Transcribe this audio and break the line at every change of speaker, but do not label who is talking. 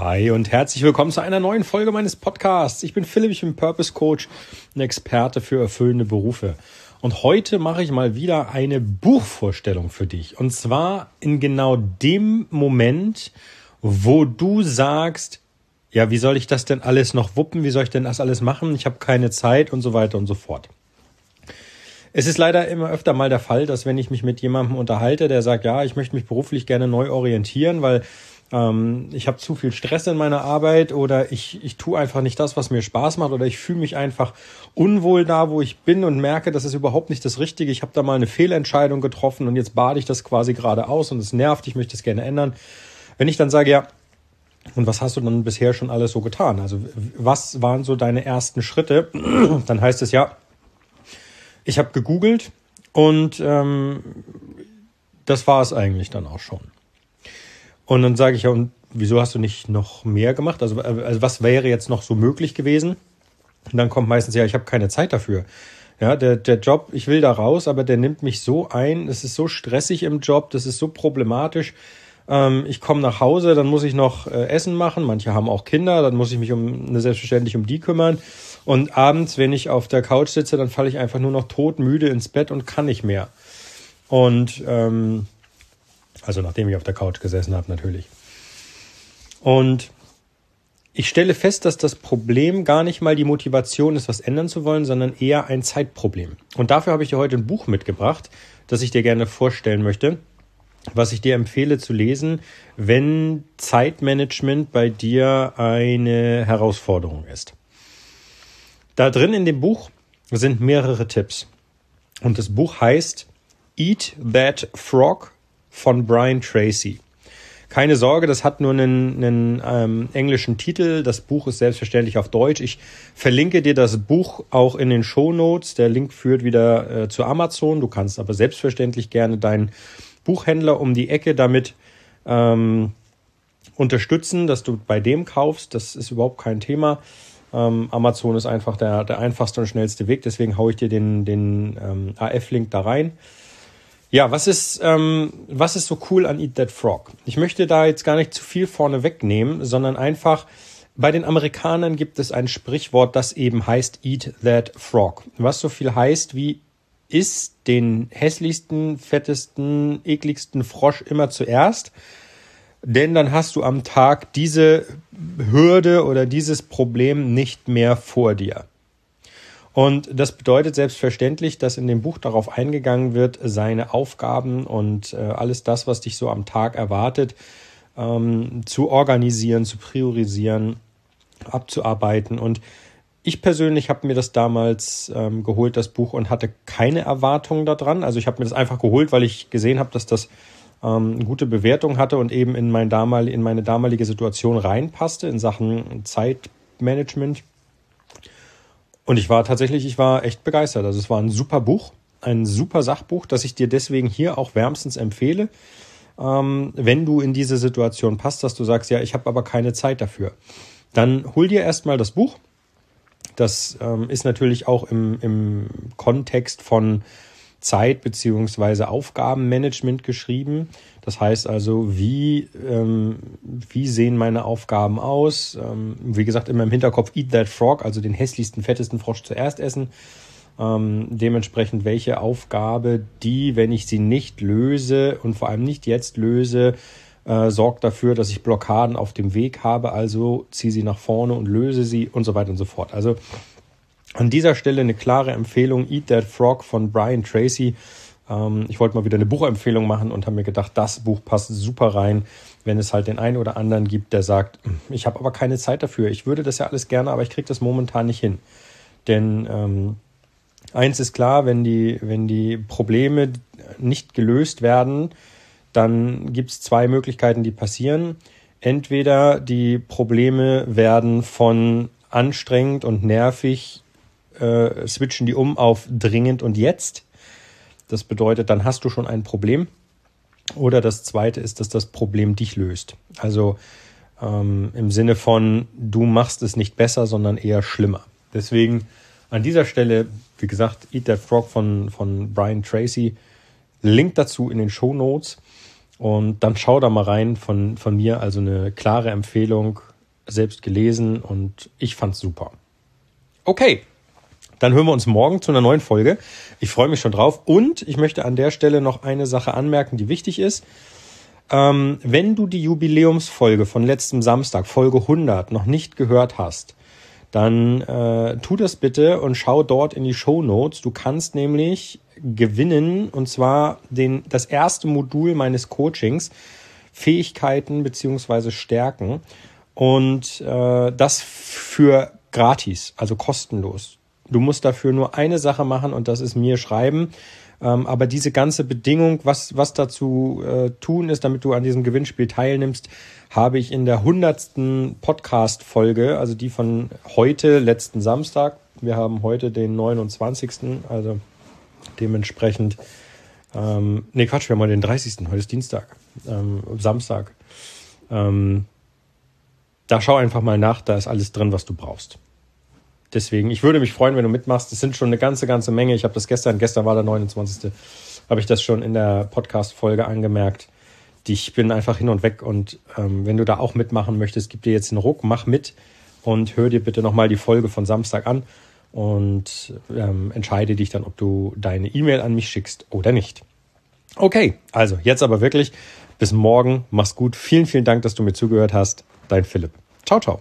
Hi und herzlich willkommen zu einer neuen Folge meines Podcasts. Ich bin Philipp, ich bin Purpose Coach, ein Experte für erfüllende Berufe. Und heute mache ich mal wieder eine Buchvorstellung für dich. Und zwar in genau dem Moment, wo du sagst, ja, wie soll ich das denn alles noch wuppen? Wie soll ich denn das alles machen? Ich habe keine Zeit und so weiter und so fort. Es ist leider immer öfter mal der Fall, dass wenn ich mich mit jemandem unterhalte, der sagt, ja, ich möchte mich beruflich gerne neu orientieren, weil ähm, ich habe zu viel Stress in meiner Arbeit oder ich, ich tue einfach nicht das, was mir Spaß macht oder ich fühle mich einfach unwohl da, wo ich bin und merke, das ist überhaupt nicht das Richtige. Ich habe da mal eine Fehlentscheidung getroffen und jetzt bade ich das quasi gerade aus und es nervt, ich möchte es gerne ändern. Wenn ich dann sage, ja, und was hast du dann bisher schon alles so getan? Also was waren so deine ersten Schritte? Dann heißt es ja, ich habe gegoogelt und ähm, das war es eigentlich dann auch schon. Und dann sage ich ja, und wieso hast du nicht noch mehr gemacht? Also, also was wäre jetzt noch so möglich gewesen? Und dann kommt meistens, ja, ich habe keine Zeit dafür. Ja, der, der Job, ich will da raus, aber der nimmt mich so ein, es ist so stressig im Job, das ist so problematisch. Ähm, ich komme nach Hause, dann muss ich noch äh, Essen machen, manche haben auch Kinder, dann muss ich mich um eine selbstverständlich um die kümmern. Und abends, wenn ich auf der Couch sitze, dann falle ich einfach nur noch tot, müde ins Bett und kann nicht mehr. Und ähm, also nachdem ich auf der Couch gesessen habe, natürlich. Und ich stelle fest, dass das Problem gar nicht mal die Motivation ist, was ändern zu wollen, sondern eher ein Zeitproblem. Und dafür habe ich dir heute ein Buch mitgebracht, das ich dir gerne vorstellen möchte, was ich dir empfehle zu lesen, wenn Zeitmanagement bei dir eine Herausforderung ist. Da drin in dem Buch sind mehrere Tipps. Und das Buch heißt Eat That Frog von Brian Tracy. Keine Sorge, das hat nur einen, einen ähm, englischen Titel. Das Buch ist selbstverständlich auf Deutsch. Ich verlinke dir das Buch auch in den Show Notes. Der Link führt wieder äh, zu Amazon. Du kannst aber selbstverständlich gerne deinen Buchhändler um die Ecke damit ähm, unterstützen, dass du bei dem kaufst. Das ist überhaupt kein Thema. Ähm, Amazon ist einfach der, der einfachste und schnellste Weg. Deswegen haue ich dir den, den ähm, AF-Link da rein. Ja, was ist, ähm, was ist so cool an Eat That Frog? Ich möchte da jetzt gar nicht zu viel vorne wegnehmen, sondern einfach, bei den Amerikanern gibt es ein Sprichwort, das eben heißt Eat That Frog. Was so viel heißt wie isst den hässlichsten, fettesten, ekligsten Frosch immer zuerst, denn dann hast du am Tag diese Hürde oder dieses Problem nicht mehr vor dir. Und das bedeutet selbstverständlich, dass in dem Buch darauf eingegangen wird, seine Aufgaben und äh, alles das, was dich so am Tag erwartet, ähm, zu organisieren, zu priorisieren, abzuarbeiten. Und ich persönlich habe mir das damals ähm, geholt, das Buch, und hatte keine Erwartungen daran. Also ich habe mir das einfach geholt, weil ich gesehen habe, dass das ähm, eine gute Bewertung hatte und eben in, mein damal in meine damalige Situation reinpasste in Sachen Zeitmanagement. Und ich war tatsächlich, ich war echt begeistert. Also es war ein super Buch, ein super Sachbuch, das ich dir deswegen hier auch wärmstens empfehle, ähm, wenn du in diese Situation passt, dass du sagst, ja, ich habe aber keine Zeit dafür. Dann hol dir erstmal das Buch. Das ähm, ist natürlich auch im, im Kontext von Zeit beziehungsweise Aufgabenmanagement geschrieben. Das heißt also, wie, ähm, wie sehen meine Aufgaben aus? Ähm, wie gesagt, immer im Hinterkopf Eat That Frog, also den hässlichsten, fettesten Frosch zuerst essen. Ähm, dementsprechend welche Aufgabe, die, wenn ich sie nicht löse und vor allem nicht jetzt löse, äh, sorgt dafür, dass ich Blockaden auf dem Weg habe, also ziehe sie nach vorne und löse sie und so weiter und so fort. Also an dieser Stelle eine klare Empfehlung, Eat That Frog von Brian Tracy. Ähm, ich wollte mal wieder eine Buchempfehlung machen und habe mir gedacht, das Buch passt super rein, wenn es halt den einen oder anderen gibt, der sagt, hm, ich habe aber keine Zeit dafür. Ich würde das ja alles gerne, aber ich kriege das momentan nicht hin. Denn ähm, eins ist klar, wenn die, wenn die Probleme nicht gelöst werden, dann gibt es zwei Möglichkeiten, die passieren. Entweder die Probleme werden von anstrengend und nervig äh, switchen die um auf dringend und jetzt. Das bedeutet, dann hast du schon ein Problem. Oder das zweite ist, dass das Problem dich löst. Also ähm, im Sinne von, du machst es nicht besser, sondern eher schlimmer. Deswegen an dieser Stelle, wie gesagt, Eat That Frog von, von Brian Tracy. Link dazu in den Show Notes. Und dann schau da mal rein von, von mir. Also eine klare Empfehlung. selbst gelesen und ich fand's super. Okay, dann hören wir uns morgen zu einer neuen Folge. Ich freue mich schon drauf und ich möchte an der Stelle noch eine Sache anmerken, die wichtig ist. Ähm, wenn du die Jubiläumsfolge von letztem Samstag, Folge 100, noch nicht gehört hast, dann äh, tu das bitte und schau dort in die Show Notes. Du kannst nämlich gewinnen und zwar den, das erste Modul meines Coachings, Fähigkeiten beziehungsweise Stärken und äh, das für gratis, also kostenlos. Du musst dafür nur eine Sache machen und das ist mir schreiben. Ähm, aber diese ganze Bedingung, was, was dazu äh, tun ist, damit du an diesem Gewinnspiel teilnimmst, habe ich in der hundertsten Podcast-Folge, also die von heute, letzten Samstag. Wir haben heute den 29. Also dementsprechend, ähm, nee, Quatsch, wir haben heute den 30. Heute ist Dienstag, ähm, Samstag. Ähm, da schau einfach mal nach, da ist alles drin, was du brauchst deswegen, ich würde mich freuen, wenn du mitmachst. Es sind schon eine ganze, ganze Menge. Ich habe das gestern, gestern war der 29. habe ich das schon in der Podcast-Folge angemerkt. Ich bin einfach hin und weg und ähm, wenn du da auch mitmachen möchtest, gib dir jetzt einen Ruck, mach mit und hör dir bitte nochmal die Folge von Samstag an und ähm, entscheide dich dann, ob du deine E-Mail an mich schickst oder nicht. Okay, also jetzt aber wirklich bis morgen. Mach's gut. Vielen, vielen Dank, dass du mir zugehört hast. Dein Philipp. Ciao, ciao.